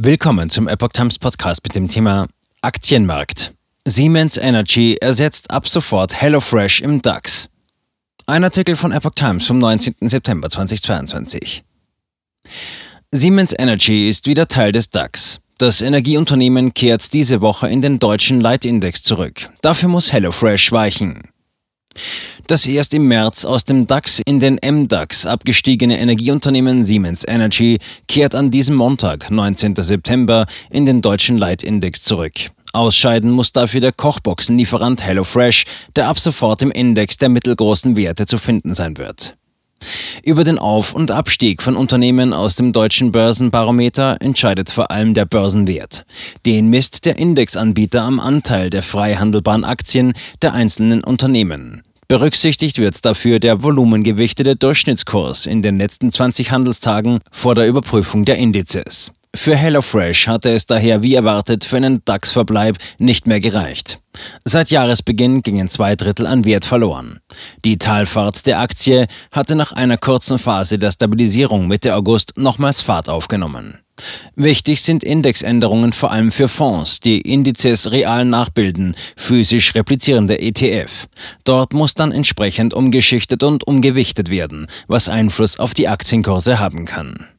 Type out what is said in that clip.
Willkommen zum Epoch Times Podcast mit dem Thema Aktienmarkt. Siemens Energy ersetzt ab sofort HelloFresh im DAX. Ein Artikel von Epoch Times vom 19. September 2022. Siemens Energy ist wieder Teil des DAX. Das Energieunternehmen kehrt diese Woche in den deutschen Leitindex zurück. Dafür muss HelloFresh weichen. Das erst im März aus dem DAX in den MDAX abgestiegene Energieunternehmen Siemens Energy kehrt an diesem Montag, 19. September, in den deutschen Leitindex zurück. Ausscheiden muss dafür der Kochboxenlieferant HelloFresh, der ab sofort im Index der mittelgroßen Werte zu finden sein wird. Über den Auf- und Abstieg von Unternehmen aus dem deutschen Börsenbarometer entscheidet vor allem der Börsenwert. Den misst der Indexanbieter am Anteil der frei handelbaren Aktien der einzelnen Unternehmen. Berücksichtigt wird dafür der volumengewichtete Durchschnittskurs in den letzten 20 Handelstagen vor der Überprüfung der Indizes. Für HelloFresh hatte es daher wie erwartet für einen DAX-Verbleib nicht mehr gereicht. Seit Jahresbeginn gingen zwei Drittel an Wert verloren. Die Talfahrt der Aktie hatte nach einer kurzen Phase der Stabilisierung Mitte August nochmals Fahrt aufgenommen. Wichtig sind Indexänderungen vor allem für Fonds, die Indizes real nachbilden, physisch replizierende ETF. Dort muss dann entsprechend umgeschichtet und umgewichtet werden, was Einfluss auf die Aktienkurse haben kann.